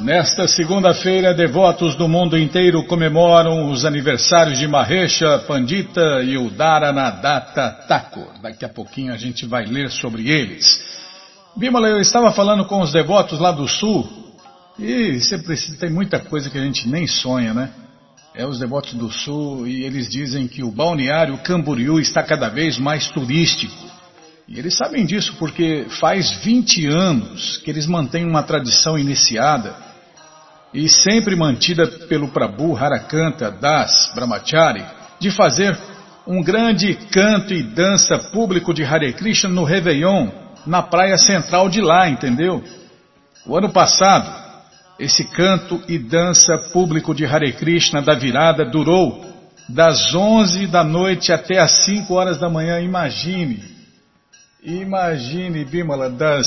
Nesta segunda-feira, devotos do mundo inteiro comemoram os aniversários de Mahesha Pandita e Udaranadatta Thakur. Daqui a pouquinho a gente vai ler sobre eles. Bimala, eu estava falando com os devotos lá do sul e precisa, tem muita coisa que a gente nem sonha, né? É os devotos do sul e eles dizem que o balneário Camboriú está cada vez mais turístico. E eles sabem disso porque faz 20 anos que eles mantêm uma tradição iniciada e sempre mantida pelo Prabhu Harakanta Das Brahmachari de fazer um grande canto e dança público de Hare Krishna no Réveillon, na praia central de lá, entendeu? O ano passado, esse canto e dança público de Hare Krishna da virada durou das 11 da noite até as 5 horas da manhã, imagine. Imagine, Bimala, das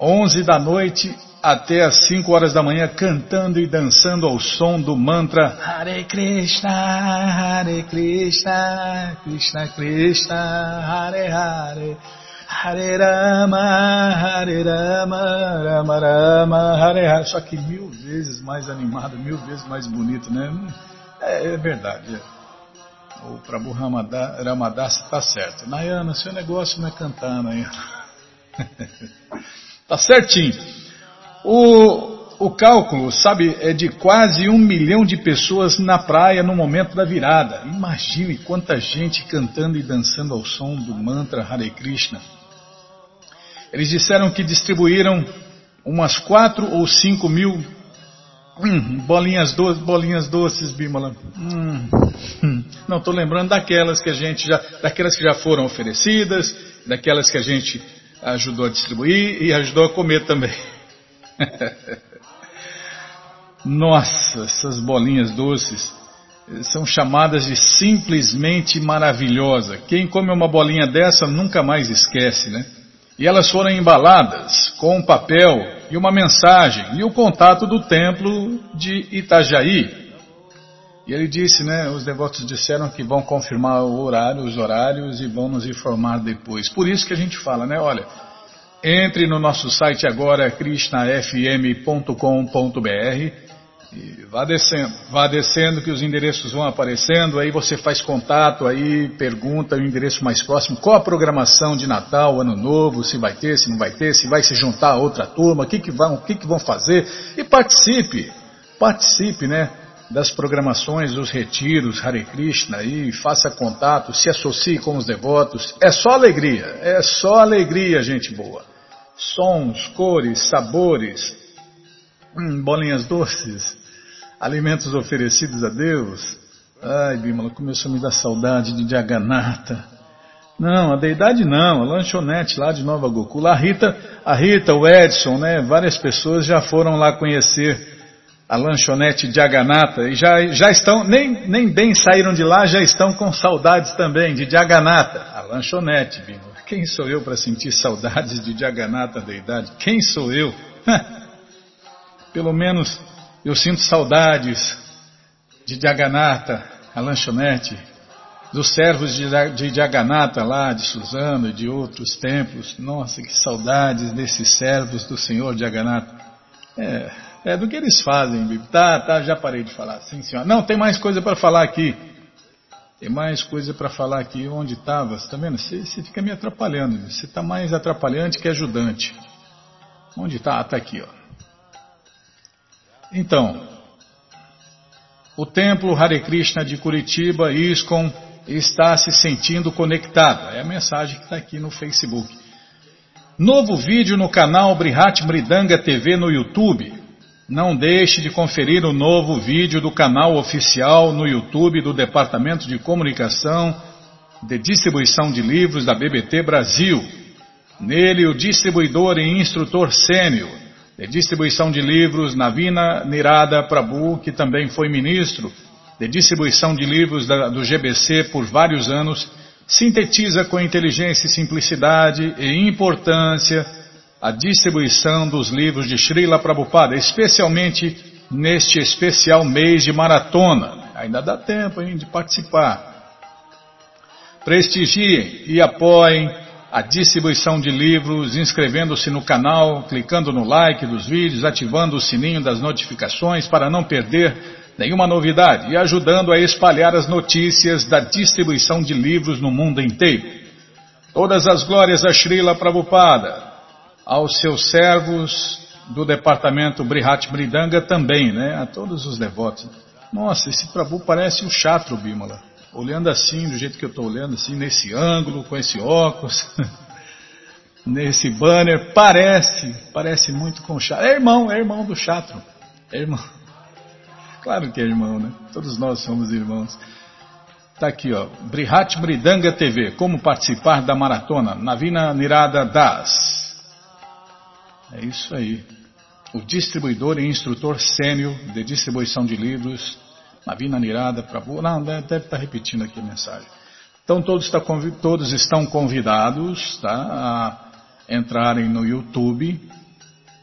11 da noite até as 5 horas da manhã cantando e dançando ao som do mantra Hare Krishna, Hare Krishna, Krishna Krishna, Hare Hare, Hare Rama, Hare Rama, Rama Rama, Hare Hare. Só que mil vezes mais animado, mil vezes mais bonito, né? É, é verdade. É. O Prabhu Ramadas está certo. Nayana, seu negócio não é cantar, Nayana. tá certinho. O, o cálculo, sabe, é de quase um milhão de pessoas na praia no momento da virada. Imagine quanta gente cantando e dançando ao som do mantra Hare Krishna. Eles disseram que distribuíram umas quatro ou cinco mil Hum, bolinhas doces, bolinhas doces, Bímola. Hum, hum. Não estou lembrando daquelas que a gente já, daquelas que já foram oferecidas, daquelas que a gente ajudou a distribuir e ajudou a comer também. Nossa, essas bolinhas doces são chamadas de simplesmente maravilhosa. Quem come uma bolinha dessa nunca mais esquece, né? E elas foram embaladas com um papel e uma mensagem e o contato do templo de Itajaí. E ele disse, né, os devotos disseram que vão confirmar o horário, os horários e vão nos informar depois. Por isso que a gente fala, né, olha, entre no nosso site agora, krishnafm.com.br e vá descendo, vá descendo que os endereços vão aparecendo, aí você faz contato, aí pergunta o endereço mais próximo, qual a programação de Natal, Ano Novo, se vai ter, se não vai ter, se vai se juntar a outra turma, o que, que, vão, que, que vão fazer, e participe, participe, né, das programações, dos retiros, Hare Krishna, aí faça contato, se associe com os devotos, é só alegria, é só alegria, gente boa. Sons, cores, sabores, hum, bolinhas doces, alimentos oferecidos a Deus. Ai, Bímola, começou a me dar saudade de Jagannatha. Não, a deidade não, a lanchonete lá de Nova Gokula. A Rita, a Rita, o Edson, né, várias pessoas já foram lá conhecer a lanchonete de Jagannatha e já, já estão, nem, nem bem saíram de lá, já estão com saudades também de Jagannatha. A lanchonete, Bímola. Quem sou eu para sentir saudades de Jagannatha, deidade? Quem sou eu? Pelo menos eu sinto saudades de Jagannatha, a lanchonete, dos servos de, Jagannatha lá, de Suzano e de outros templos. Nossa, que saudades desses servos do Senhor Jagannatha. É, é do que eles fazem, Tá, tá, já parei de falar. Sim, senhor. Não, tem mais coisa para falar aqui. Tem mais coisa para falar aqui. Onde estava? Você está vendo? Você, você, fica me atrapalhando. Você está mais atrapalhante que ajudante. Onde está? Ah, está aqui, ó. Então, o templo Hare Krishna de Curitiba, ISKCON, está se sentindo conectado. É a mensagem que está aqui no Facebook. Novo vídeo no canal Brihat Mridanga TV no YouTube. Não deixe de conferir o novo vídeo do canal oficial no YouTube do Departamento de Comunicação de Distribuição de Livros da BBT Brasil. Nele, o distribuidor e instrutor sênior de distribuição de livros, Navina Nirada Prabhu, que também foi ministro de distribuição de livros da, do GBC por vários anos, sintetiza com inteligência e simplicidade e importância a distribuição dos livros de Srila Prabhupada, especialmente neste especial mês de maratona. Ainda dá tempo hein, de participar. Prestigiem e apoiem a distribuição de livros, inscrevendo-se no canal, clicando no like dos vídeos, ativando o sininho das notificações para não perder nenhuma novidade e ajudando a espalhar as notícias da distribuição de livros no mundo inteiro. Todas as glórias a Srila Prabhupada, aos seus servos do departamento Brihat Bridanga também, né? A todos os devotos. Nossa, esse Prabhu parece o Chatro Bimala. Olhando assim, do jeito que eu estou olhando, assim, nesse ângulo, com esse óculos, nesse banner, parece, parece muito com o Chatro. É irmão, é irmão do Chatro. É irmão. Claro que é irmão, né? Todos nós somos irmãos. Tá aqui, ó. Brihat Bridanga TV. Como participar da maratona? Navina Nirada Das. É isso aí o distribuidor e instrutor sênior de distribuição de livros, Navina Nirada Prabhu. Não, deve estar repetindo aqui a mensagem. Então todos, está, todos estão convidados tá, a entrarem no YouTube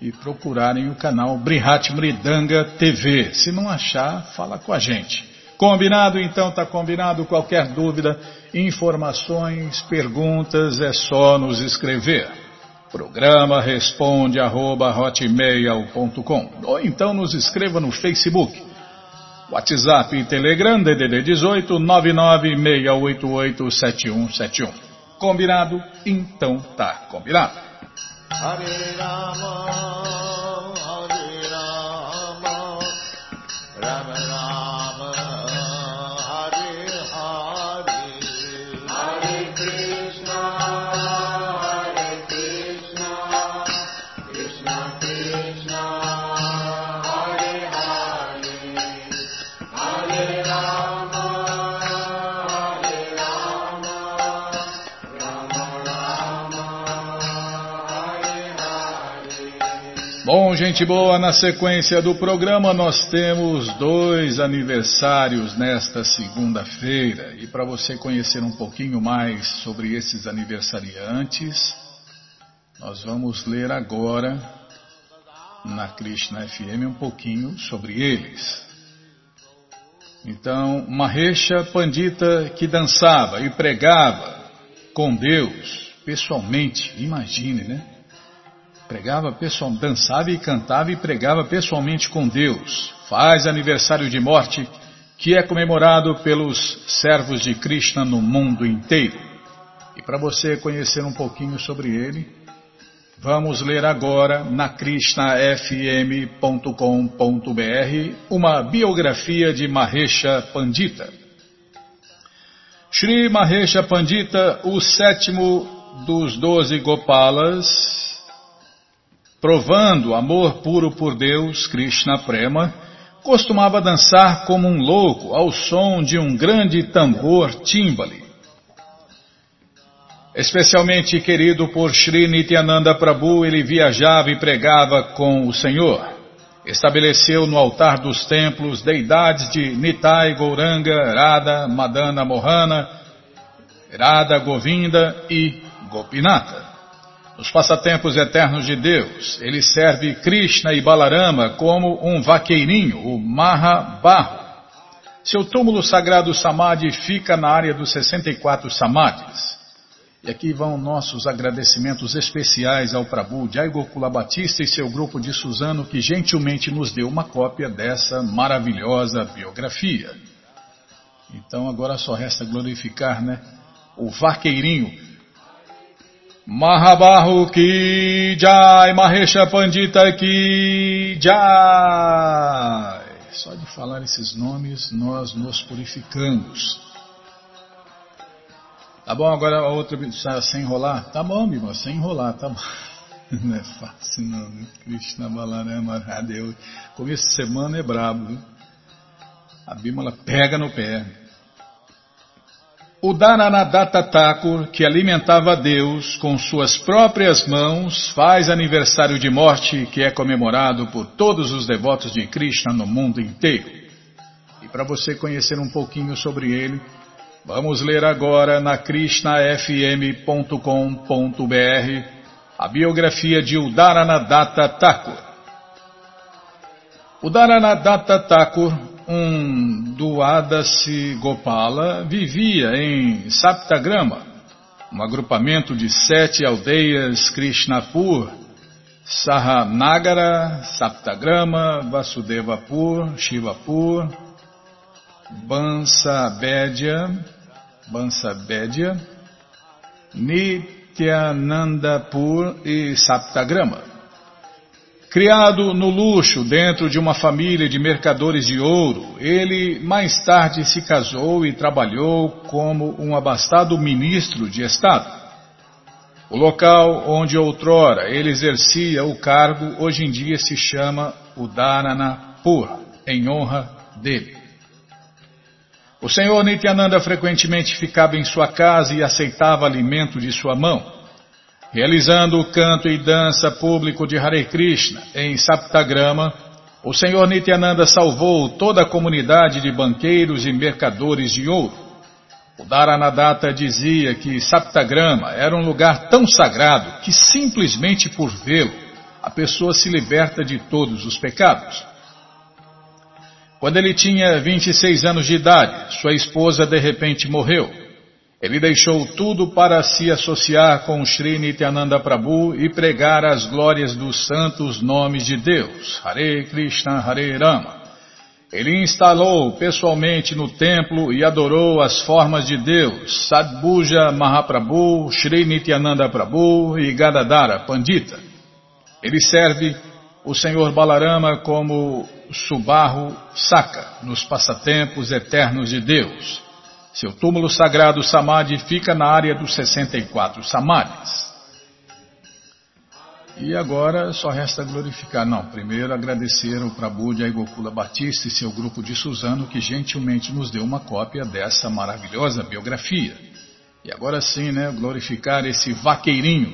e procurarem o canal Brihat Mridanga TV. Se não achar, fala com a gente. Combinado? Então está combinado. Qualquer dúvida, informações, perguntas, é só nos escrever. Programa responde arroba hotmail.com ou então nos escreva no Facebook. WhatsApp e Telegram DDD 18 996887171. Combinado? Então tá combinado. Gente boa, na sequência do programa nós temos dois aniversários nesta segunda-feira. E para você conhecer um pouquinho mais sobre esses aniversariantes, nós vamos ler agora na Krishna FM um pouquinho sobre eles. Então, Mahesha Pandita que dançava e pregava com Deus pessoalmente, imagine, né? Pregava pessoal, dançava e cantava e pregava pessoalmente com Deus. Faz aniversário de morte que é comemorado pelos servos de Krishna no mundo inteiro. E para você conhecer um pouquinho sobre ele, vamos ler agora na krishnafm.com.br uma biografia de Mahesha Pandita. Shri Mahesha Pandita, o sétimo dos doze Gopalas, provando amor puro por Deus, Krishna Prema, costumava dançar como um louco ao som de um grande tambor timbali. Especialmente querido por Sri Nityananda Prabhu, ele viajava e pregava com o Senhor. Estabeleceu no altar dos templos deidades de Nitai Gouranga, Radha, Madana Mohana, Radha Govinda e Gopinata. Nos passatempos eternos de Deus, ele serve Krishna e Balarama como um vaqueirinho, o Mahabahu. Seu túmulo sagrado Samadhi fica na área dos 64 Samadhis. E aqui vão nossos agradecimentos especiais ao Prabhu Jai Gokula Batista e seu grupo de Suzano que gentilmente nos deu uma cópia dessa maravilhosa biografia. Então agora só resta glorificar, né? O vaqueirinho Mahabahu ki jai, Mahesha Pandita ki jai. Só de falar esses nomes nós nos purificamos. Tá bom, agora a outra sem enrolar? Tá bom, irmão, sem enrolar, tá bom. Não é fácil não, né? Krishna Balarama Radeu. Começo de semana é brabo, viu? A Bímola pega no pé. O Dharanadatta Thakur, que alimentava Deus com suas próprias mãos, faz aniversário de morte que é comemorado por todos os devotos de Krishna no mundo inteiro. E para você conhecer um pouquinho sobre ele, vamos ler agora na krishnafm.com.br a biografia de Udaranadatta Thakur. Udaranadatta Thakur um Duadasi Gopala vivia em Saptagrama, um agrupamento de sete aldeias Krishnapur, Sahanagara, Saptagrama, Vasudevapur, Shivapur, Bansabedya, Bansabedya, Nityanandapur e Saptagrama. Criado no luxo dentro de uma família de mercadores de ouro, ele mais tarde se casou e trabalhou como um abastado ministro de Estado. O local onde outrora ele exercia o cargo hoje em dia se chama Udaranapur, em honra dele. O senhor Nityananda frequentemente ficava em sua casa e aceitava alimento de sua mão. Realizando o canto e dança público de Hare Krishna em Saptagrama, o Senhor Nityananda salvou toda a comunidade de banqueiros e mercadores de ouro. O Dharanadatta dizia que Saptagrama era um lugar tão sagrado que simplesmente por vê-lo a pessoa se liberta de todos os pecados. Quando ele tinha 26 anos de idade, sua esposa de repente morreu. Ele deixou tudo para se associar com Sri Nityananda Prabhu e pregar as glórias dos santos nomes de Deus, Hare Krishna, Hare Rama. Ele instalou pessoalmente no templo e adorou as formas de Deus, Sadbuja Mahaprabhu, Sri Nityananda Prabhu e Gadadara Pandita. Ele serve o Senhor Balarama como Subarro Saka nos passatempos eternos de Deus. Seu túmulo sagrado Samadhi fica na área dos 64 Samadhis. E agora só resta glorificar. Não, primeiro agradecer ao Prabhu de Gokula Batista e seu grupo de Suzano que gentilmente nos deu uma cópia dessa maravilhosa biografia. E agora sim, né, glorificar esse vaqueirinho.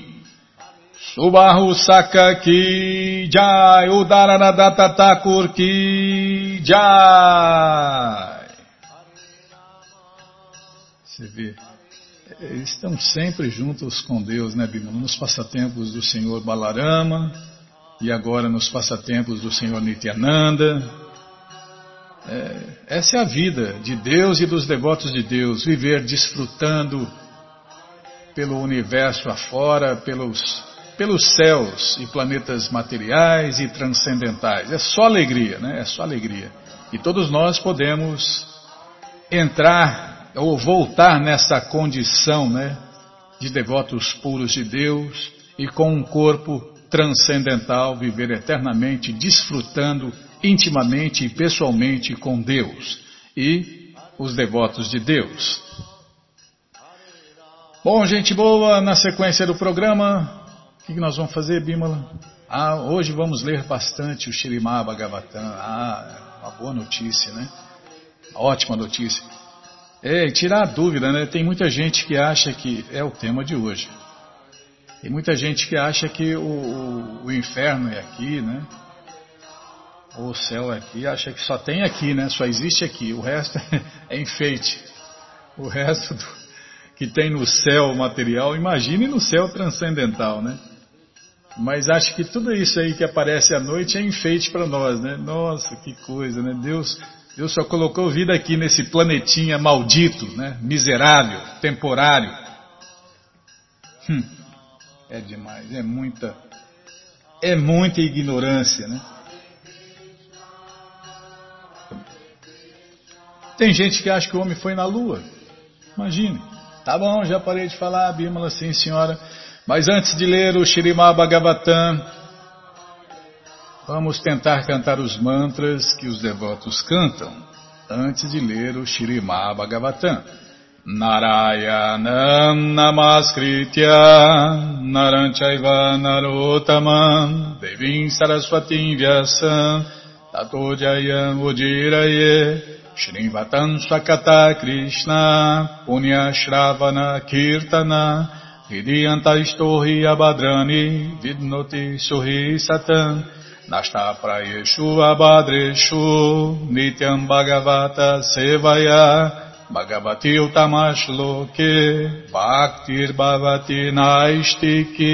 Subahu Saka Ki Jai Udaranadatta Thakur Ki Jai você vê, eles estão sempre juntos com Deus, né, Bimala? Nos passatempos do Senhor Balarama e agora nos passatempos do Senhor Nityananda. É, essa é a vida de Deus e dos devotos de Deus, viver desfrutando pelo universo afora, pelos, pelos céus e planetas materiais e transcendentais. É só alegria, né? É só alegria. E todos nós podemos entrar ou voltar nessa condição né, de devotos puros de Deus e com um corpo transcendental, viver eternamente desfrutando intimamente e pessoalmente com Deus e os devotos de Deus. Bom, gente boa, na sequência do programa, o que nós vamos fazer, Bímola? Ah, hoje vamos ler bastante o Shirimá Bhagavatam. Ah, uma boa notícia, né? Ótima notícia. É, tirar a dúvida, né? Tem muita gente que acha que é o tema de hoje. Tem muita gente que acha que o, o, o inferno é aqui, né? Ou o céu é aqui, acha que só tem aqui, né? Só existe aqui. O resto é enfeite. O resto do, que tem no céu material, imagine no céu transcendental, né? Mas acho que tudo isso aí que aparece à noite é enfeite para nós, né? Nossa, que coisa, né? Deus Deus só colocou vida aqui nesse planetinha maldito, né? miserável, temporário. Hum, é demais, é muita, é muita ignorância, né? Tem gente que acha que o homem foi na lua. Imagine. Tá bom, já parei de falar, Bímola, sim senhora. Mas antes de ler o Shirimá Bhagavatam, Vamos tentar cantar os mantras que os devotos cantam antes de ler o Shirimá Bhagavatam. Narayanam Namaskritya Naranchaiva Narotamam Devim Saraswatim Vyasam Tato Jayam Ujiraye Shrivatam Swakata Krishna Punya Shravana Kirtana Hidiyanta Istorhi Abhadrani Vidnoti Suhi Satam Nasta prayeshu abhadreshu nityam bhagavata sevaya bhagavati utamash loke bhaktir bhavati naistiki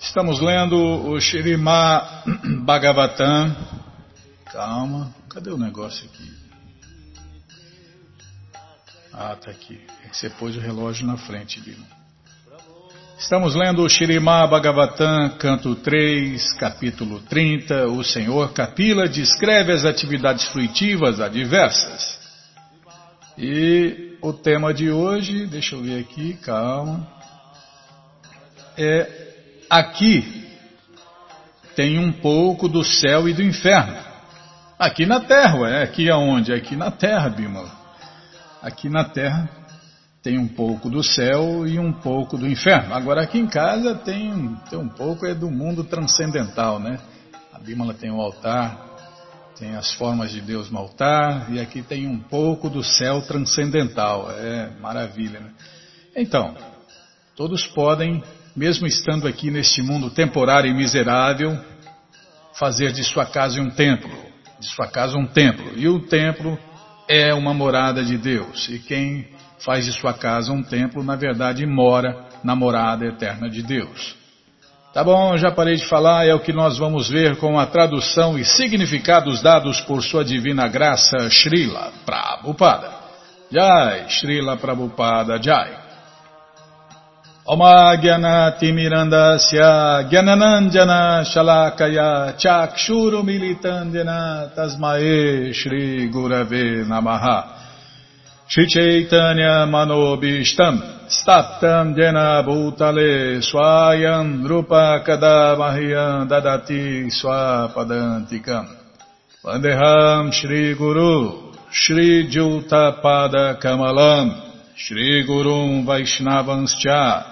Estamos lendo o Shirimá Bhagavatam. Calma, cadê o negócio aqui? Ah, tá aqui. Você pôs o relógio na frente, Bima. Estamos lendo o Shirimá Bhagavatam, canto 3, capítulo 30. O Senhor Kapila descreve as atividades fruitivas adversas. E o tema de hoje, deixa eu ver aqui, calma. É aqui tem um pouco do céu e do inferno. Aqui na Terra, é aqui aonde? Aqui na Terra, Bima. Aqui na Terra tem um pouco do céu e um pouco do inferno. Agora aqui em casa tem, tem um pouco é do mundo transcendental, né? A Bímola tem o altar, tem as formas de Deus no altar e aqui tem um pouco do céu transcendental. É maravilha, né? Então, todos podem, mesmo estando aqui neste mundo temporário e miserável, fazer de sua casa um templo, de sua casa um templo. E o templo é uma morada de Deus. E quem faz de sua casa um templo, na verdade mora na morada eterna de Deus. Tá bom, já parei de falar, é o que nós vamos ver com a tradução e significados dados por sua divina graça Srila Prabhupada. Jai, Srila Prabhupada Jai. Oma Mirandasya Gyananandjana Shalakaya Chakshuru Militandjana Tasmae Shri Gurave Namaha Chaitanya Manobishtam Staptam Jena Bhutale Swayam Rupa Kadamahyam Dadati Swapadantikam Vandeham Shri Guru Shri Juta Pada Kamalam Shri Gurum Vaishnavanscha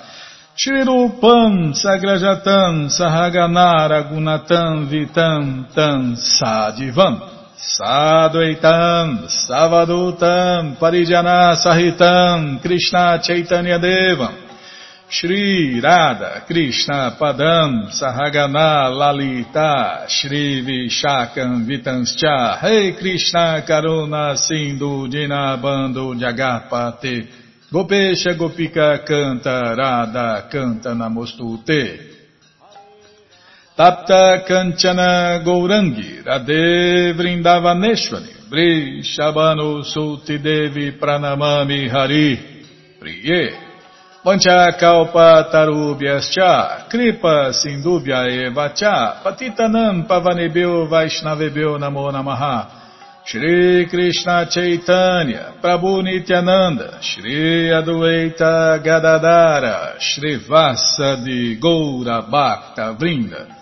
Shri Rupam Sagrajatam Sahaganara Gunatam Vitam Tam Sadivam Sadvaitam, Savadutam, Parijana Sahitam, Krishna Chaitanya Devam, Shri Radha Krishna Padam, Sahagana Lalita, Shri Vishakam Vitanscha, Rei Krishna Karuna Sindhu Dinabando Jagapate, Gopesha Gopika Canta, Radha Canta Namostute. Tapta Kanchana Gourangi Radhe Vrindavaneshwari Bri Shabano Sulti Devi Pranamami Hari Priye. Vancha Kalpa Tarubhyascha Kripa Sindubhya Evacha Patitanam Pavanebeu Vaishnavebeu Namo Namaha. Shri Krishna Chaitanya Prabhu Nityananda Shri Adueita Gadadara Shri Vasa de Goura Bhakta Vrinda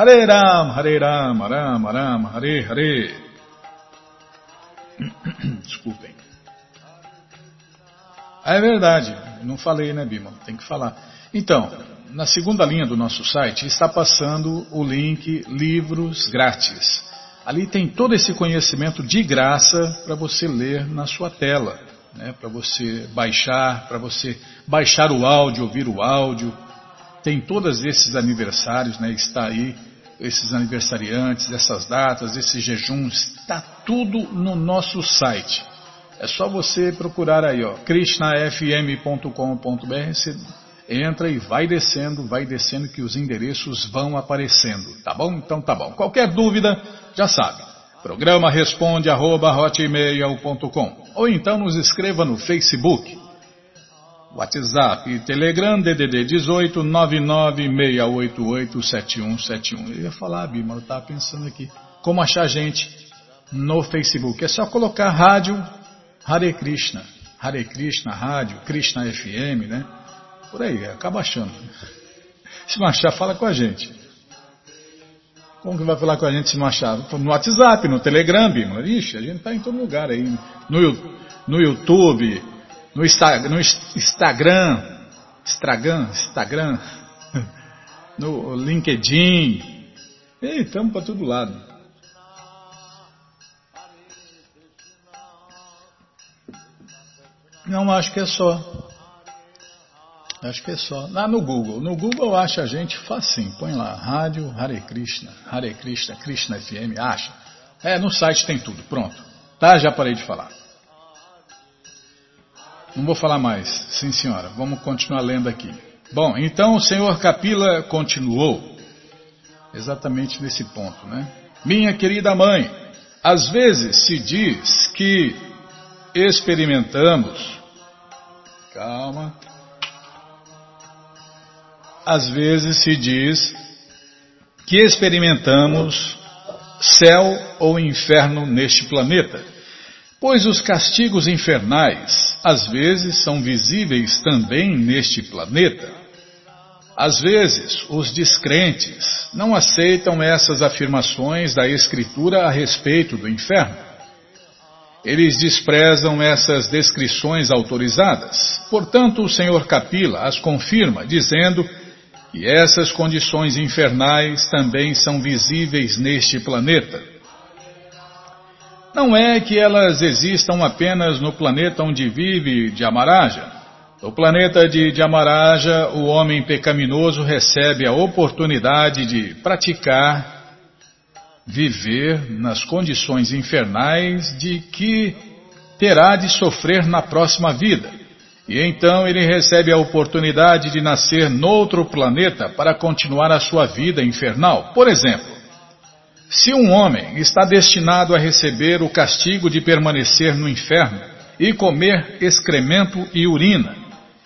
Hare Ram, Hare Ram, Ram Ram, Hare Hare. Desculpem. É verdade, não falei, né, Bima? Tem que falar. Então, na segunda linha do nosso site está passando o link Livros Grátis. Ali tem todo esse conhecimento de graça para você ler na sua tela, né, para você baixar, para você baixar o áudio, ouvir o áudio. Tem todos esses aniversários, né, está aí esses aniversariantes, essas datas, esses jejuns, está tudo no nosso site. É só você procurar aí, ó, krishnafm.com.br, você entra e vai descendo, vai descendo que os endereços vão aparecendo, tá bom? Então tá bom. Qualquer dúvida, já sabe. Programa responde arroba, ou então nos escreva no Facebook WhatsApp e Telegram DDD 18 996887171. Eu ia falar, Bima, eu estava pensando aqui. Como achar gente no Facebook? É só colocar rádio Hare Krishna. Hare Krishna, rádio, Krishna FM, né? Por aí, acaba achando. Se não achar, fala com a gente. Como que vai falar com a gente se não achar? No WhatsApp, no Telegram, Bima. Ixi, a gente está em todo lugar aí. No, no YouTube, no, Instagram, Instagram, Instagram, no LinkedIn. Estamos para todo lado. Não, acho que é só. Acho que é só. Lá no Google. No Google acha a gente facinho. Põe lá, Rádio Hare Krishna. Hare Krishna, Krishna FM. Acha. É, no site tem tudo. Pronto. Tá, já parei de falar. Não vou falar mais. Sim, senhora. Vamos continuar lendo aqui. Bom, então o senhor Capila continuou. Exatamente nesse ponto, né? Minha querida mãe, às vezes se diz que experimentamos. Calma às vezes se diz que experimentamos céu ou inferno neste planeta, pois os castigos infernais às vezes são visíveis também neste planeta. Às vezes, os descrentes não aceitam essas afirmações da Escritura a respeito do inferno. Eles desprezam essas descrições autorizadas. Portanto, o Senhor Capila as confirma, dizendo e essas condições infernais também são visíveis neste planeta. Não é que elas existam apenas no planeta onde vive Dhyamaraja. No planeta de Dhyamaraja, o homem pecaminoso recebe a oportunidade de praticar, viver nas condições infernais de que terá de sofrer na próxima vida. E então ele recebe a oportunidade de nascer noutro planeta para continuar a sua vida infernal. Por exemplo, se um homem está destinado a receber o castigo de permanecer no inferno e comer excremento e urina,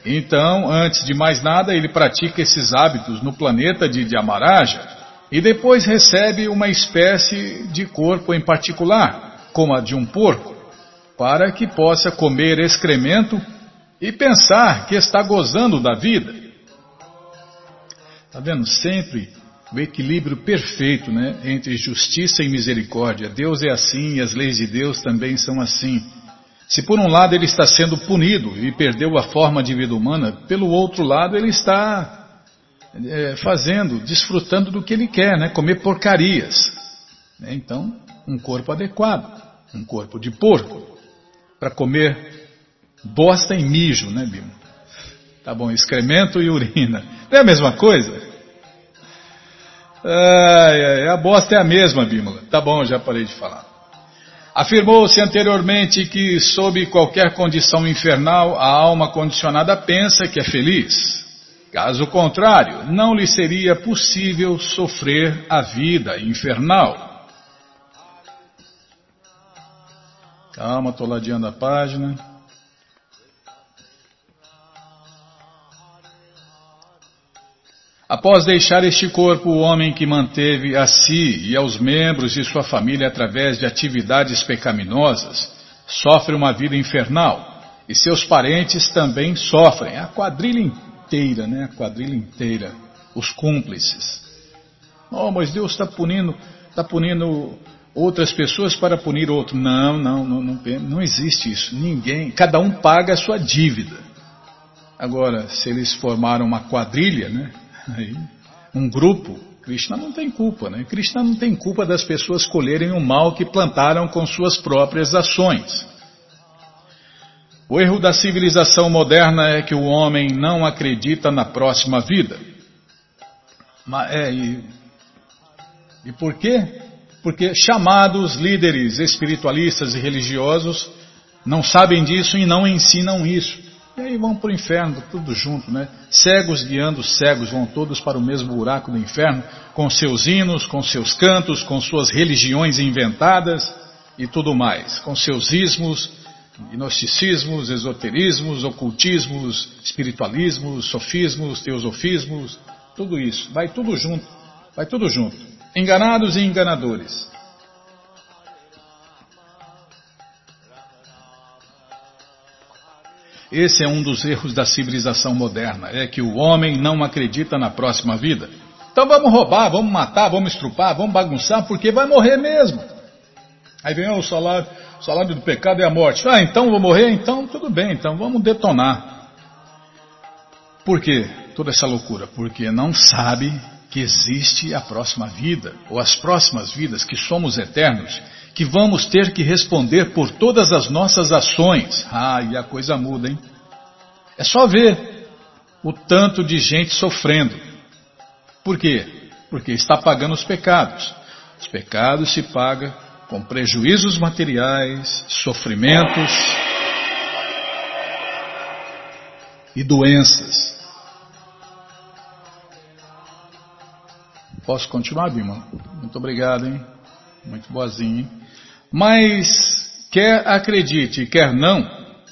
então, antes de mais nada, ele pratica esses hábitos no planeta de Dhyamaraja e depois recebe uma espécie de corpo em particular, como a de um porco, para que possa comer excremento e pensar que está gozando da vida. Está vendo? Sempre o equilíbrio perfeito né, entre justiça e misericórdia. Deus é assim e as leis de Deus também são assim. Se por um lado ele está sendo punido e perdeu a forma de vida humana, pelo outro lado ele está é, fazendo, desfrutando do que ele quer, né, comer porcarias. Então, um corpo adequado, um corpo de porco, para comer bosta e mijo, né, Bima? Tá bom, excremento e urina. Não é a mesma coisa? Ai, ai, a bosta é a mesma, Bímola. Tá bom, já parei de falar. Afirmou-se anteriormente que, sob qualquer condição infernal, a alma condicionada pensa que é feliz. Caso contrário, não lhe seria possível sofrer a vida infernal. Calma, estou ladeando a página. Após deixar este corpo, o homem que manteve a si e aos membros de sua família através de atividades pecaminosas, sofre uma vida infernal. E seus parentes também sofrem. A quadrilha inteira, né? A quadrilha inteira. Os cúmplices. Oh, mas Deus está punindo, está punindo outras pessoas para punir outro. Não, não, não, não, não existe isso. Ninguém, cada um paga a sua dívida. Agora, se eles formaram uma quadrilha, né? Um grupo, Krishna não tem culpa, né? Krishna não tem culpa das pessoas colherem o mal que plantaram com suas próprias ações. O erro da civilização moderna é que o homem não acredita na próxima vida. Mas, é, e, e por quê? Porque chamados líderes espiritualistas e religiosos não sabem disso e não ensinam isso. E aí vão para o inferno, tudo junto, né? Cegos guiando cegos, vão todos para o mesmo buraco do inferno, com seus hinos, com seus cantos, com suas religiões inventadas e tudo mais, com seus ismos, gnosticismos, esoterismos, ocultismos, espiritualismos, sofismos, teosofismos, tudo isso, vai tudo junto, vai tudo junto. Enganados e enganadores. Esse é um dos erros da civilização moderna, é que o homem não acredita na próxima vida. Então vamos roubar, vamos matar, vamos estrupar, vamos bagunçar, porque vai morrer mesmo. Aí vem oh, o salário, o salário do pecado é a morte. Ah, então vou morrer? Então tudo bem, então vamos detonar. Por quê toda essa loucura? Porque não sabe que existe a próxima vida, ou as próximas vidas, que somos eternos, que vamos ter que responder por todas as nossas ações. Ah, e a coisa muda, hein? É só ver. o tanto de gente sofrendo. Por quê? Porque está pagando os pecados. Os pecados se pagam com prejuízos materiais, sofrimentos e doenças. Posso continuar, Bima? Muito obrigado, hein? Muito boazinho, hein? Mas, quer acredite, quer não,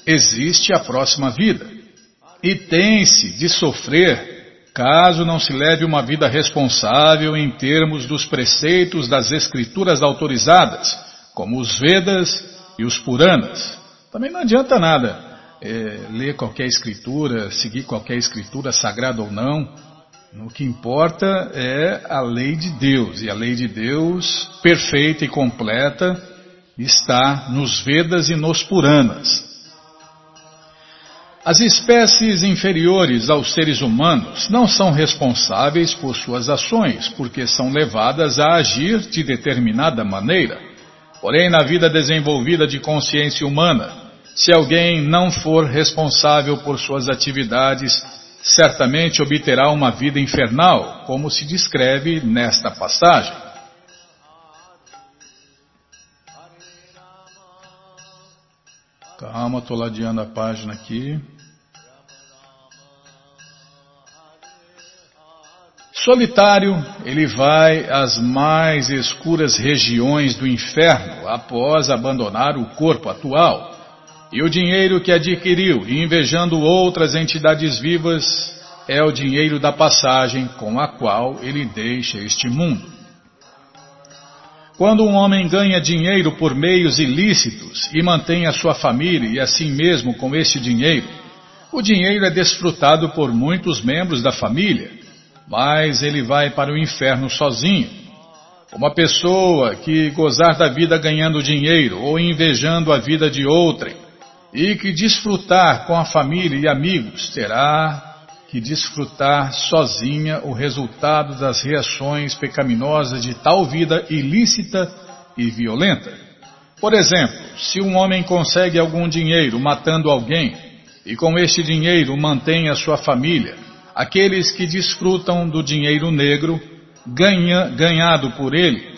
existe a próxima vida. E tem-se de sofrer caso não se leve uma vida responsável em termos dos preceitos das escrituras autorizadas, como os Vedas e os Puranas. Também não adianta nada é, ler qualquer escritura, seguir qualquer escritura, sagrada ou não. O que importa é a lei de Deus, e a lei de Deus, perfeita e completa, está nos Vedas e nos Puranas. As espécies inferiores aos seres humanos não são responsáveis por suas ações, porque são levadas a agir de determinada maneira. Porém, na vida desenvolvida de consciência humana, se alguém não for responsável por suas atividades, certamente obterá uma vida infernal, como se descreve nesta passagem. Calma, estou ladeando a página aqui. Solitário, ele vai às mais escuras regiões do inferno após abandonar o corpo atual. E o dinheiro que adquiriu, invejando outras entidades vivas, é o dinheiro da passagem com a qual ele deixa este mundo. Quando um homem ganha dinheiro por meios ilícitos e mantém a sua família e assim mesmo com este dinheiro, o dinheiro é desfrutado por muitos membros da família mas ele vai para o inferno sozinho. Uma pessoa que gozar da vida ganhando dinheiro ou invejando a vida de outrem e que desfrutar com a família e amigos terá que desfrutar sozinha o resultado das reações pecaminosas de tal vida ilícita e violenta. Por exemplo, se um homem consegue algum dinheiro matando alguém e com este dinheiro mantém a sua família, aqueles que desfrutam do dinheiro negro ganha, ganhado por ele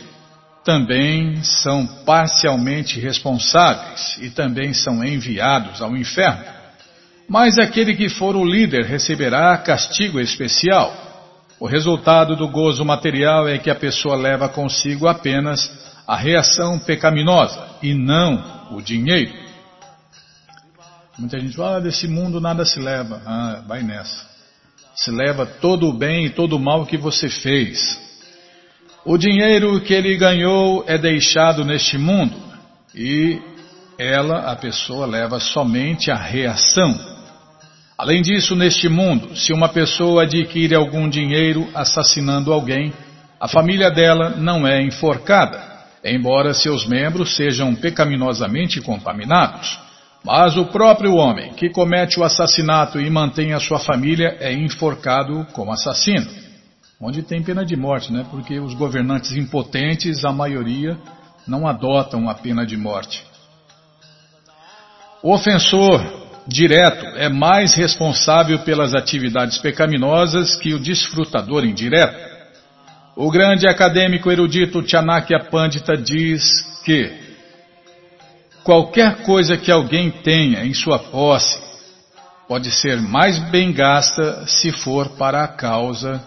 também são parcialmente responsáveis e também são enviados ao inferno. Mas aquele que for o líder receberá castigo especial. O resultado do gozo material é que a pessoa leva consigo apenas a reação pecaminosa e não o dinheiro. Muita gente fala, ah, desse mundo nada se leva. Ah, vai nessa se leva todo o bem e todo o mal que você fez. O dinheiro que ele ganhou é deixado neste mundo e ela, a pessoa, leva somente a reação. Além disso, neste mundo, se uma pessoa adquire algum dinheiro assassinando alguém, a família dela não é enforcada, embora seus membros sejam pecaminosamente contaminados. Mas o próprio homem que comete o assassinato e mantém a sua família é enforcado como assassino. Onde tem pena de morte, né? Porque os governantes impotentes, a maioria, não adotam a pena de morte. O ofensor direto é mais responsável pelas atividades pecaminosas que o desfrutador indireto. O grande acadêmico erudito Chanakya Pandita diz que Qualquer coisa que alguém tenha em sua posse pode ser mais bem gasta se for para a causa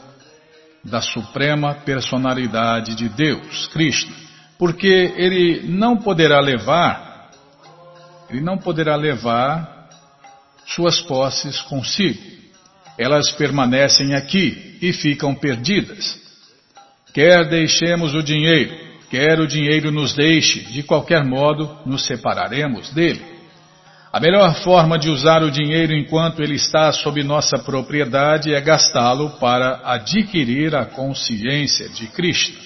da suprema personalidade de Deus, Krishna, porque ele não poderá levar, ele não poderá levar suas posses consigo. Elas permanecem aqui e ficam perdidas. Quer deixemos o dinheiro, Quer o dinheiro nos deixe, de qualquer modo nos separaremos dele. A melhor forma de usar o dinheiro enquanto ele está sob nossa propriedade é gastá-lo para adquirir a consciência de Cristo.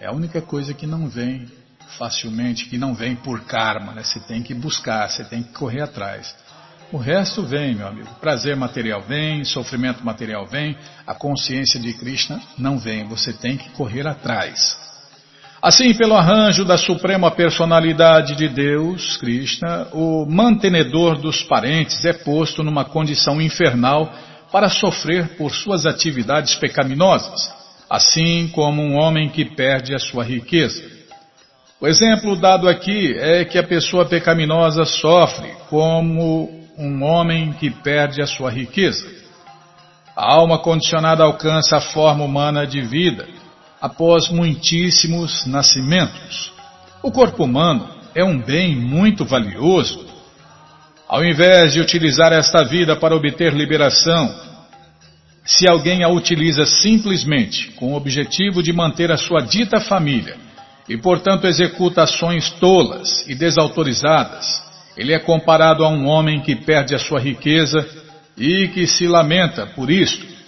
É a única coisa que não vem facilmente, que não vem por karma, né? Você tem que buscar, você tem que correr atrás. O resto vem, meu amigo. Prazer material vem, sofrimento material vem, a consciência de Krishna não vem. Você tem que correr atrás. Assim, pelo arranjo da Suprema Personalidade de Deus, Krishna, o mantenedor dos parentes é posto numa condição infernal para sofrer por suas atividades pecaminosas, assim como um homem que perde a sua riqueza. O exemplo dado aqui é que a pessoa pecaminosa sofre como um homem que perde a sua riqueza. A alma condicionada alcança a forma humana de vida após muitíssimos nascimentos. O corpo humano é um bem muito valioso. Ao invés de utilizar esta vida para obter liberação, se alguém a utiliza simplesmente com o objetivo de manter a sua dita família e, portanto, executa ações tolas e desautorizadas, ele é comparado a um homem que perde a sua riqueza e que se lamenta por isto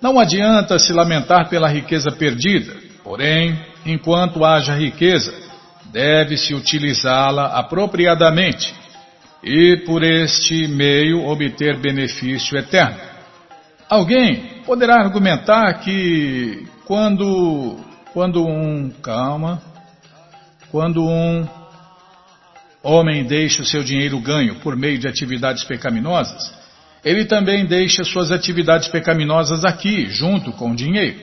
não adianta se lamentar pela riqueza perdida, porém, enquanto haja riqueza, deve-se utilizá-la apropriadamente e, por este meio, obter benefício eterno. Alguém poderá argumentar que quando, quando um, calma, quando um homem deixa o seu dinheiro ganho por meio de atividades pecaminosas, ele também deixa suas atividades pecaminosas aqui, junto com o dinheiro.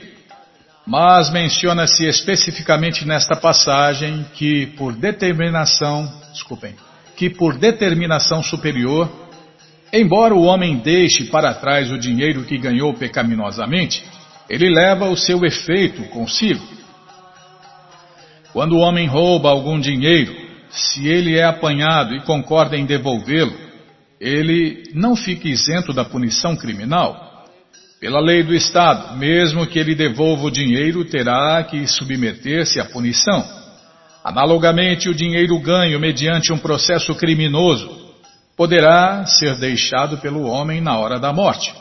Mas menciona-se especificamente nesta passagem que por determinação, desculpem, que por determinação superior, embora o homem deixe para trás o dinheiro que ganhou pecaminosamente, ele leva o seu efeito consigo. Quando o homem rouba algum dinheiro, se ele é apanhado e concorda em devolvê-lo, ele não fica isento da punição criminal. Pela lei do Estado, mesmo que ele devolva o dinheiro, terá que submeter-se à punição. Analogamente, o dinheiro ganho mediante um processo criminoso poderá ser deixado pelo homem na hora da morte,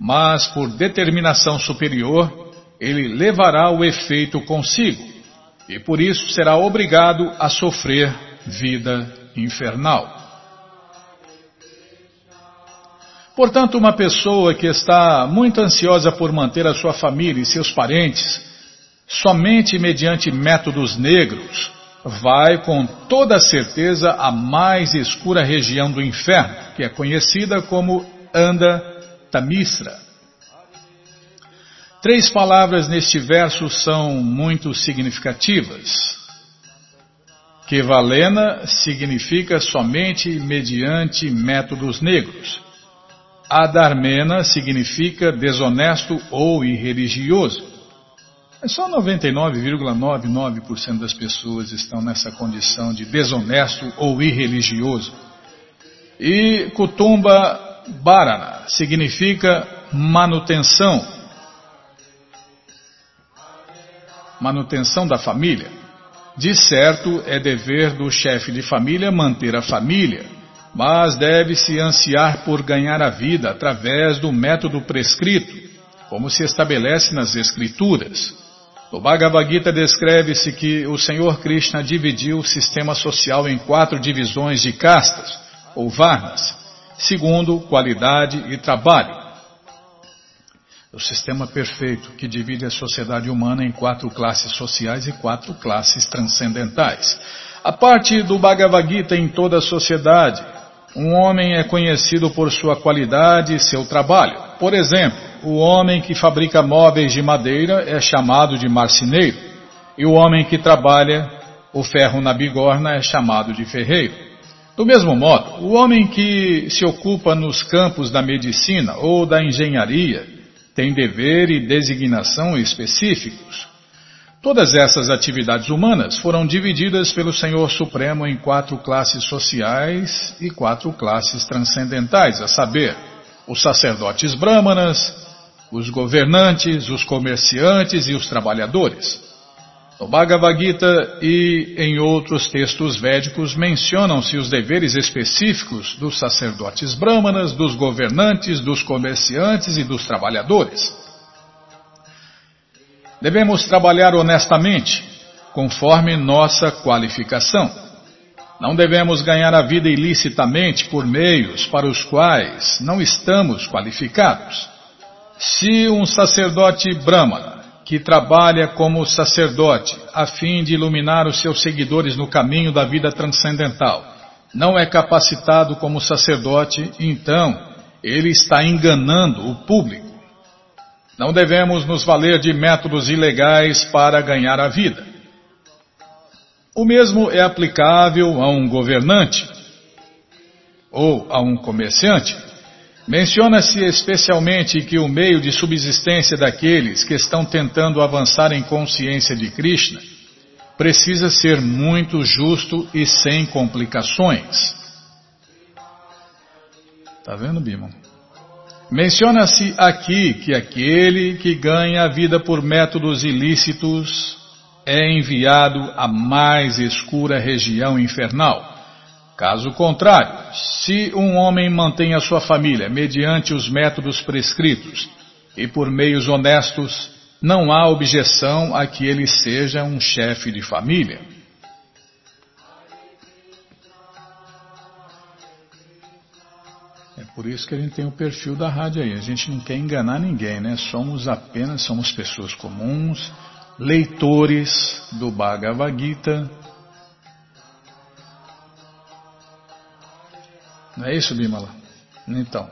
mas por determinação superior, ele levará o efeito consigo e por isso será obrigado a sofrer vida infernal. Portanto, uma pessoa que está muito ansiosa por manter a sua família e seus parentes, somente mediante métodos negros, vai com toda certeza à mais escura região do inferno, que é conhecida como Anda Tamisra. Três palavras neste verso são muito significativas. Kevalena significa somente mediante métodos negros. Adarmena significa desonesto ou irreligioso. Só 99,99% das pessoas estão nessa condição de desonesto ou irreligioso. E Kutumba Barana significa manutenção. Manutenção da família. De certo, é dever do chefe de família manter a família mas deve-se ansiar por ganhar a vida através do método prescrito, como se estabelece nas Escrituras. No Bhagavad Gita descreve-se que o Senhor Krishna dividiu o sistema social em quatro divisões de castas, ou varnas, segundo qualidade e trabalho. O sistema perfeito que divide a sociedade humana em quatro classes sociais e quatro classes transcendentais. A parte do Bhagavad Gita em toda a sociedade um homem é conhecido por sua qualidade e seu trabalho. Por exemplo, o homem que fabrica móveis de madeira é chamado de marceneiro, e o homem que trabalha o ferro na bigorna é chamado de ferreiro. Do mesmo modo, o homem que se ocupa nos campos da medicina ou da engenharia tem dever e designação específicos. Todas essas atividades humanas foram divididas pelo Senhor Supremo em quatro classes sociais e quatro classes transcendentais, a saber, os sacerdotes brahmanas, os governantes, os comerciantes e os trabalhadores. No Bhagavad Gita e em outros textos védicos mencionam-se os deveres específicos dos sacerdotes brahmanas, dos governantes, dos comerciantes e dos trabalhadores. Devemos trabalhar honestamente, conforme nossa qualificação. Não devemos ganhar a vida ilicitamente por meios para os quais não estamos qualificados. Se um sacerdote brahmana que trabalha como sacerdote a fim de iluminar os seus seguidores no caminho da vida transcendental não é capacitado como sacerdote, então ele está enganando o público. Não devemos nos valer de métodos ilegais para ganhar a vida. O mesmo é aplicável a um governante ou a um comerciante. Menciona-se especialmente que o meio de subsistência daqueles que estão tentando avançar em consciência de Krishna precisa ser muito justo e sem complicações. Está vendo, Bima? Menciona-se aqui que aquele que ganha a vida por métodos ilícitos é enviado à mais escura região infernal. Caso contrário, se um homem mantém a sua família mediante os métodos prescritos e por meios honestos, não há objeção a que ele seja um chefe de família. É por isso que a gente tem o perfil da rádio aí. A gente não quer enganar ninguém, né? Somos apenas, somos pessoas comuns, leitores do Bhagavad Gita. Não é isso, Bimala? Então.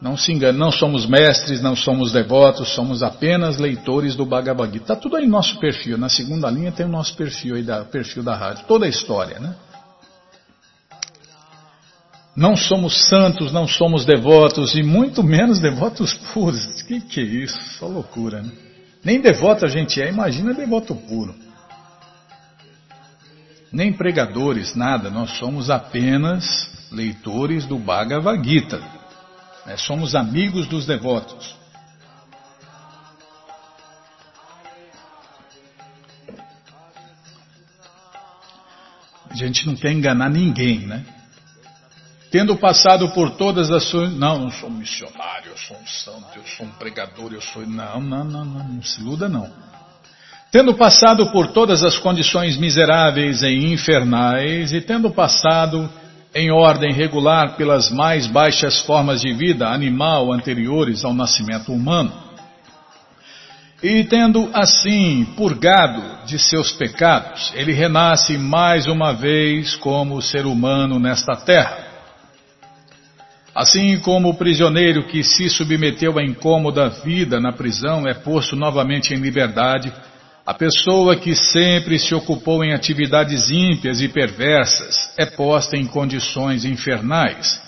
Não se engane, não somos mestres, não somos devotos, somos apenas leitores do Bhagavad Gita. Está tudo aí no nosso perfil. Na segunda linha tem o nosso perfil aí, da, perfil da rádio. Toda a história, né? Não somos santos, não somos devotos e muito menos devotos puros. Que que é isso? Só loucura, né? Nem devoto a gente é, imagina devoto puro. Nem pregadores, nada. Nós somos apenas leitores do Bhagavad Gita. Né? Somos amigos dos devotos. A gente não quer enganar ninguém, né? Tendo passado por todas as suas. Não, não sou missionário, eu sou um santo, eu sou um pregador, eu sou. Não, não, não, não, não se iluda, não. Tendo passado por todas as condições miseráveis e infernais, e tendo passado em ordem regular pelas mais baixas formas de vida animal anteriores ao nascimento humano. E tendo assim purgado de seus pecados, ele renasce mais uma vez como ser humano nesta terra. Assim como o prisioneiro que se submeteu à incômoda vida na prisão é posto novamente em liberdade, a pessoa que sempre se ocupou em atividades ímpias e perversas é posta em condições infernais.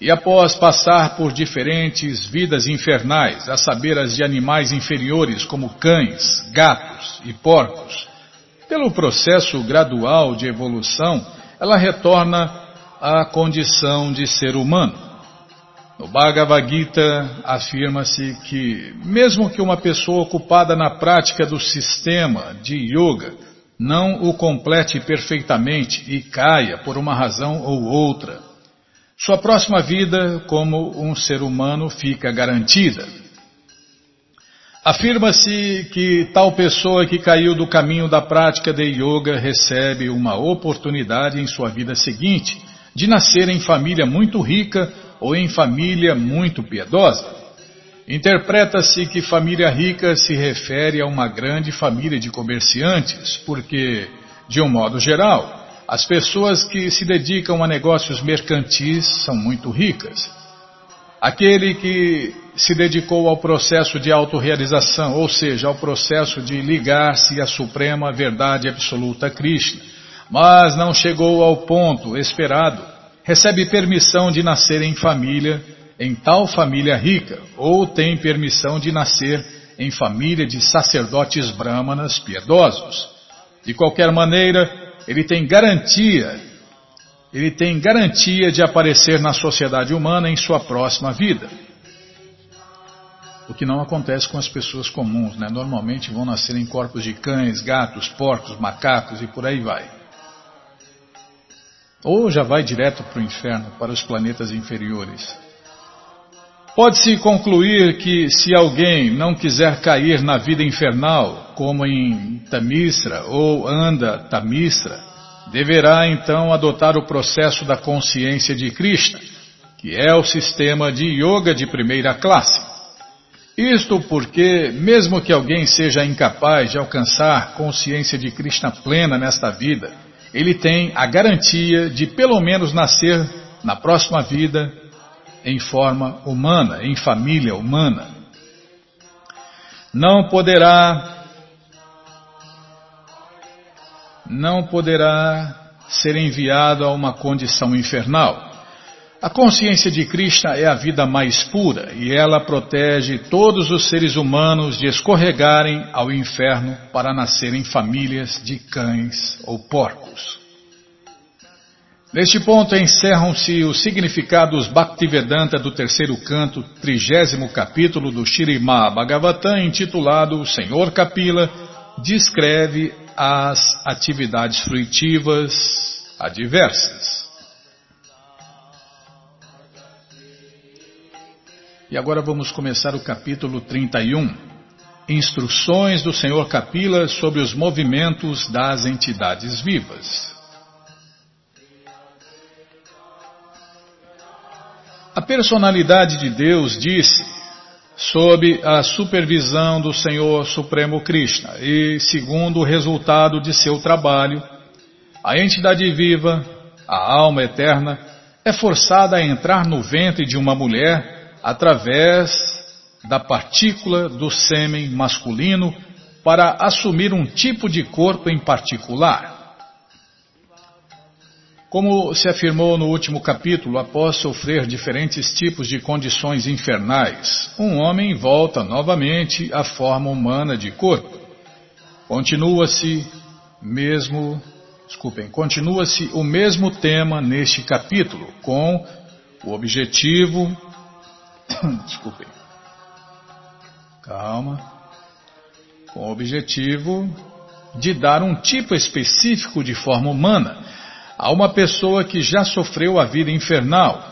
E após passar por diferentes vidas infernais, a saber as de animais inferiores como cães, gatos e porcos, pelo processo gradual de evolução, ela retorna à condição de ser humano. No Bhagavad Gita afirma-se que, mesmo que uma pessoa ocupada na prática do sistema de yoga não o complete perfeitamente e caia por uma razão ou outra, sua próxima vida como um ser humano fica garantida. Afirma-se que tal pessoa que caiu do caminho da prática de yoga recebe uma oportunidade em sua vida seguinte de nascer em família muito rica ou em família muito piedosa. Interpreta-se que família rica se refere a uma grande família de comerciantes, porque, de um modo geral, as pessoas que se dedicam a negócios mercantis são muito ricas. Aquele que se dedicou ao processo de autorrealização, ou seja, ao processo de ligar-se à suprema verdade absoluta Krishna, mas não chegou ao ponto esperado recebe permissão de nascer em família, em tal família rica, ou tem permissão de nascer em família de sacerdotes brahmanas piedosos. De qualquer maneira, ele tem garantia, ele tem garantia de aparecer na sociedade humana em sua próxima vida. O que não acontece com as pessoas comuns, né? Normalmente vão nascer em corpos de cães, gatos, porcos, macacos e por aí vai. Ou já vai direto para o inferno, para os planetas inferiores. Pode-se concluir que se alguém não quiser cair na vida infernal, como em Tamisra ou anda Tamisra, deverá então adotar o processo da consciência de Krishna, que é o sistema de yoga de primeira classe. Isto porque, mesmo que alguém seja incapaz de alcançar consciência de Krishna plena nesta vida, ele tem a garantia de pelo menos nascer na próxima vida em forma humana, em família humana. Não poderá não poderá ser enviado a uma condição infernal. A consciência de Krishna é a vida mais pura e ela protege todos os seres humanos de escorregarem ao inferno para nascerem famílias de cães ou porcos. Neste ponto encerram-se os significados Bhaktivedanta do terceiro canto, trigésimo capítulo do Shirimá Bhagavatam, intitulado O Senhor Kapila descreve as atividades fruitivas adversas. E agora vamos começar o capítulo 31. Instruções do Senhor Kapila sobre os movimentos das entidades vivas. A personalidade de Deus disse, sob a supervisão do Senhor Supremo Krishna e segundo o resultado de seu trabalho, a entidade viva, a alma eterna, é forçada a entrar no ventre de uma mulher através da partícula do sêmen masculino para assumir um tipo de corpo em particular. Como se afirmou no último capítulo, após sofrer diferentes tipos de condições infernais, um homem volta novamente à forma humana de corpo. Continua-se mesmo, desculpem, continua-se o mesmo tema neste capítulo, com o objetivo Desculpe. Calma. Com o objetivo de dar um tipo específico de forma humana a uma pessoa que já sofreu a vida infernal.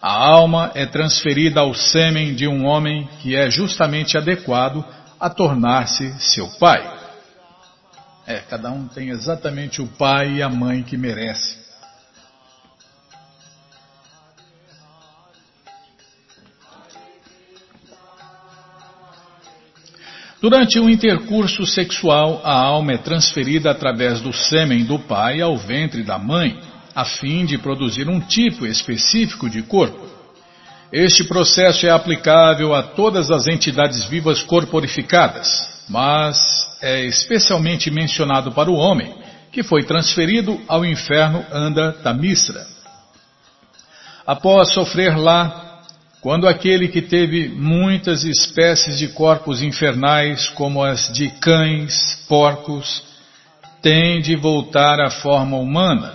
A alma é transferida ao sêmen de um homem que é justamente adequado a tornar-se seu pai. É, cada um tem exatamente o pai e a mãe que merece. Durante o intercurso sexual, a alma é transferida através do sêmen do pai ao ventre da mãe, a fim de produzir um tipo específico de corpo. Este processo é aplicável a todas as entidades vivas corporificadas, mas é especialmente mencionado para o homem, que foi transferido ao inferno Anda Tamisra. Após sofrer lá quando aquele que teve muitas espécies de corpos infernais, como as de cães, porcos, tem de voltar à forma humana,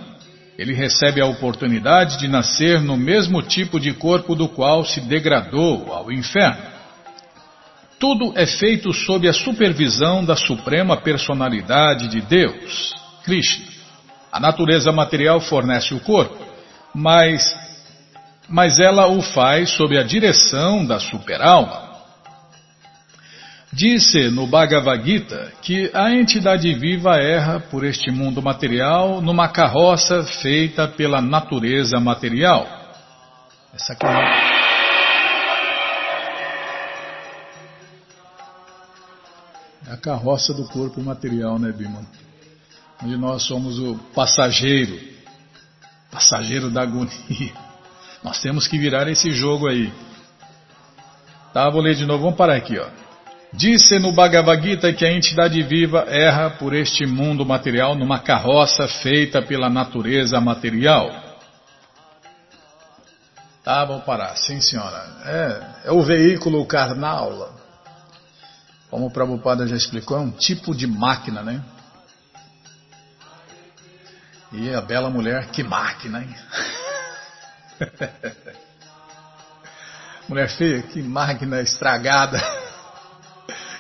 ele recebe a oportunidade de nascer no mesmo tipo de corpo do qual se degradou ao inferno. Tudo é feito sob a supervisão da suprema personalidade de Deus, Krishna. A natureza material fornece o corpo, mas mas ela o faz sob a direção da superalma. Disse no Bhagavad Gita que a entidade viva erra por este mundo material numa carroça feita pela natureza material. Essa carroça. É a carroça do corpo material, né, Bima? Onde nós somos o passageiro, passageiro da agonia. Nós temos que virar esse jogo aí. Tá, vou ler de novo. Vamos parar aqui, ó. Disse no Bhagavad Gita que a entidade viva erra por este mundo material numa carroça feita pela natureza material. Tá, vamos parar. Sim, senhora. É, é o veículo carnal. Como o Prabhupada já explicou, é um tipo de máquina, né? E a bela mulher, que máquina, hein? Mulher feia, que máquina estragada.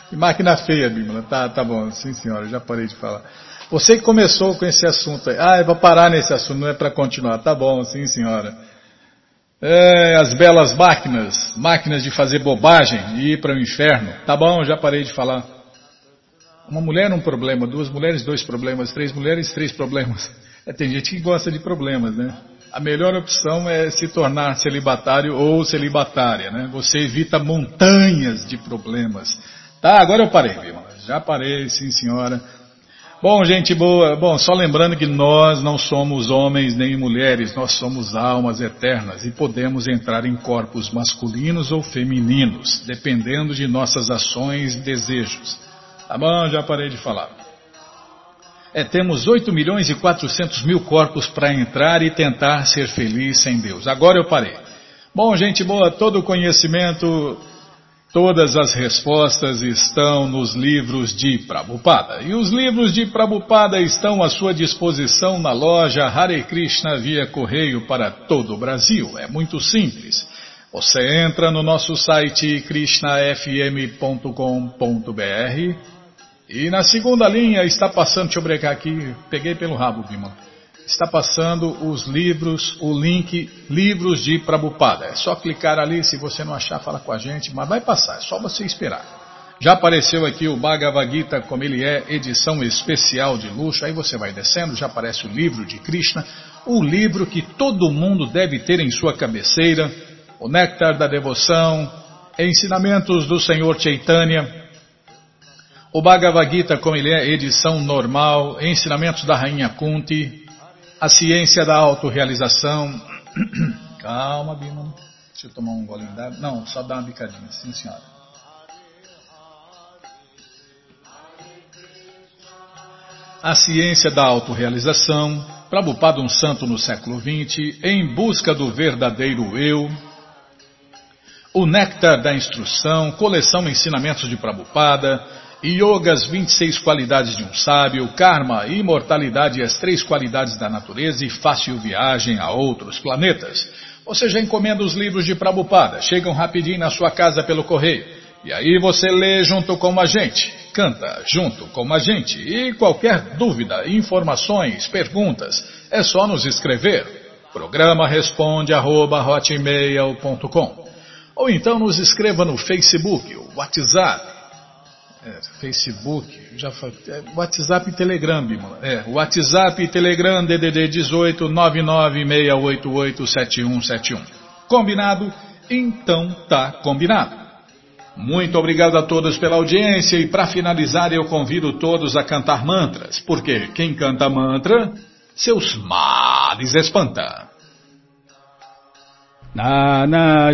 Que máquina feia, Bíblia. Tá, tá bom, sim senhora, já parei de falar. Você que começou com esse assunto aí. Ah, eu vou parar nesse assunto, não é para continuar. Tá bom, sim senhora. É, as belas máquinas, máquinas de fazer bobagem e ir para o inferno. Tá bom, já parei de falar. Uma mulher um problema, duas mulheres dois problemas, três mulheres três problemas. É, tem gente que gosta de problemas, né? A melhor opção é se tornar celibatário ou celibatária, né? Você evita montanhas de problemas. Tá, agora eu parei, Vilma. Já parei, sim senhora. Bom, gente boa, bom, só lembrando que nós não somos homens nem mulheres, nós somos almas eternas e podemos entrar em corpos masculinos ou femininos, dependendo de nossas ações e desejos. Tá bom, já parei de falar. É, temos 8 milhões e 400 mil corpos para entrar e tentar ser feliz sem Deus. Agora eu parei. Bom, gente boa, todo o conhecimento Todas as respostas estão nos livros de Prabhupada. E os livros de Prabhupada estão à sua disposição na loja Hare Krishna via correio para todo o Brasil. É muito simples. Você entra no nosso site krishnafm.com.br e na segunda linha está passando, deixa eu brecar aqui, peguei pelo rabo, Bima está passando os livros, o link Livros de Prabupada. É só clicar ali, se você não achar, fala com a gente, mas vai passar, é só você esperar. Já apareceu aqui o Bhagavad Gita como ele é, edição especial de luxo, aí você vai descendo, já aparece o livro de Krishna, o livro que todo mundo deve ter em sua cabeceira, o Néctar da Devoção, ensinamentos do Senhor Chaitanya, o Bhagavad Gita como ele é, edição normal, ensinamentos da Rainha Kunti, a ciência da autorrealização. Calma, Bima. Deixa eu tomar um golinho d'água. Não, só dar uma bicadinha. Sim, senhora. A ciência da autorrealização. Prabhupada um santo no século XX. Em busca do verdadeiro eu. O néctar da instrução. Coleção Ensinamentos de Prabhupada Yoga, as 26 qualidades de um sábio, karma, imortalidade e as três qualidades da natureza e fácil viagem a outros planetas. Você já encomenda os livros de Prabhupada, chegam rapidinho na sua casa pelo correio. E aí você lê junto com a gente, canta junto com a gente. E qualquer dúvida, informações, perguntas, é só nos escrever. Programa responde arroba, Ou então nos escreva no Facebook, WhatsApp é, Facebook, já é, WhatsApp e Telegram, Bímola. É, WhatsApp e Telegram, DDD 18 996887171. Combinado? Então tá combinado. Muito obrigado a todos pela audiência e para finalizar eu convido todos a cantar mantras, porque quem canta mantra, seus males espanta. Nana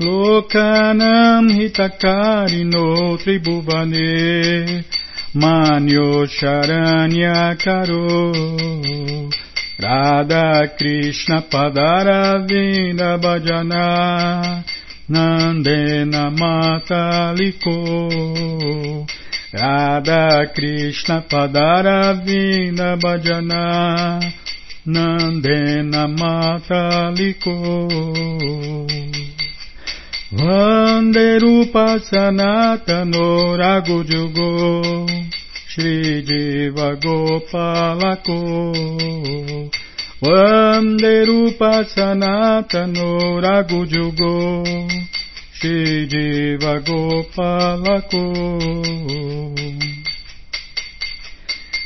Lokanam Hitakarino Tribhuvane Manyo sharanya karo Radha Krishna padaravinda bhajana Nandena mataliko Radha Krishna padaravinda bhajana Nandena mataliko Vanderupa Sanatano Ragujugo Shri Jiva Gopalako. Vanderupa Sanatano Ragujugo Shri Jiva Gopalako.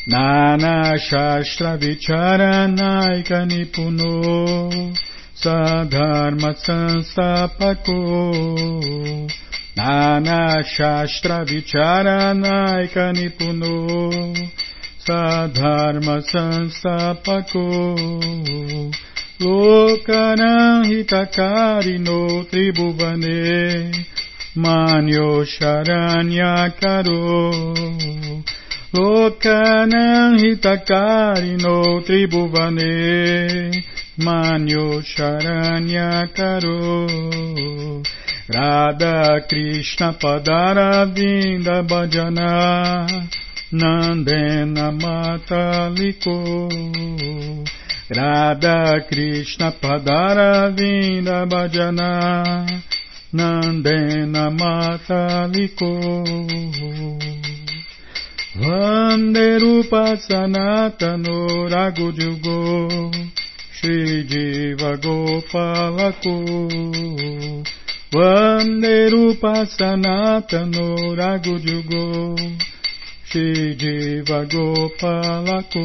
Nana Shastra Vicharanaika Nipuno Sadharma Sanstapako Nana Shastra Vicharanaika Nipuno Sadharma Sanstapako Lokanam Hitakarino Tribhuvane Manyo Sharanyakaro Lokanam Hitakarino Tribhuvane Manyo Sharanya Karo Radha Krishna Padara Vinda Bhajana Nandena Mataliko. Radha Krishna Padaravinda Bhajana Nandena Mataliko Vande Rupa Sanatano Ragujugo Shri Jiva Gopalako Vande Rupa Sanatano Ragujugo Shri Jiva Gopalako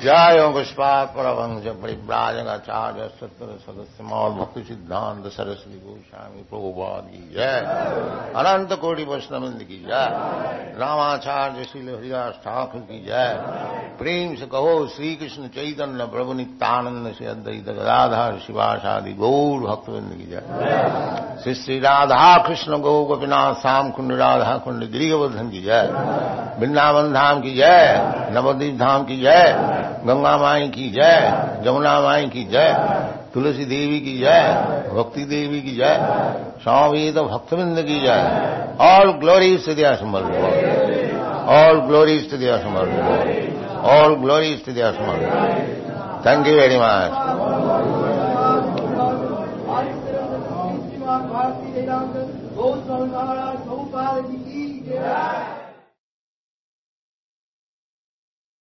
जय परवंश परिव्राजगाचार्य सत्र सदस्य मौल भक्ति सिद्धांत सरस्वती गोस्वामी प्रभुपाद की जय अनंत कोटि वैष्णविंद की जय। रामाचार्य श्री हरिदास ठाकुर की जय। प्रेम से कहो श्री कृष्ण चैतन्य प्रभु नित्यानंद से अद्वैत गदाधर शिवाशादि गौर भक्तविंद की जय। श्री श्री राधा कृष्ण गौ गोपीनाथ श्याम कुंड राधा कुंड गिरिवर्धन की जय वृंदावन धाम की जय। नवदीप धाम की जय। गंगा माई की जय, जमुना माई की जय, तुलसी देवी की जय, भक्ति देवी की जय स्वामी तो भक्तविंद की जय। ऑल ग्लोरीज टू दिया ऑल ग्लोरीज टू दिया ऑल ग्लोरीज टू दिया थैंक यू वेरी मच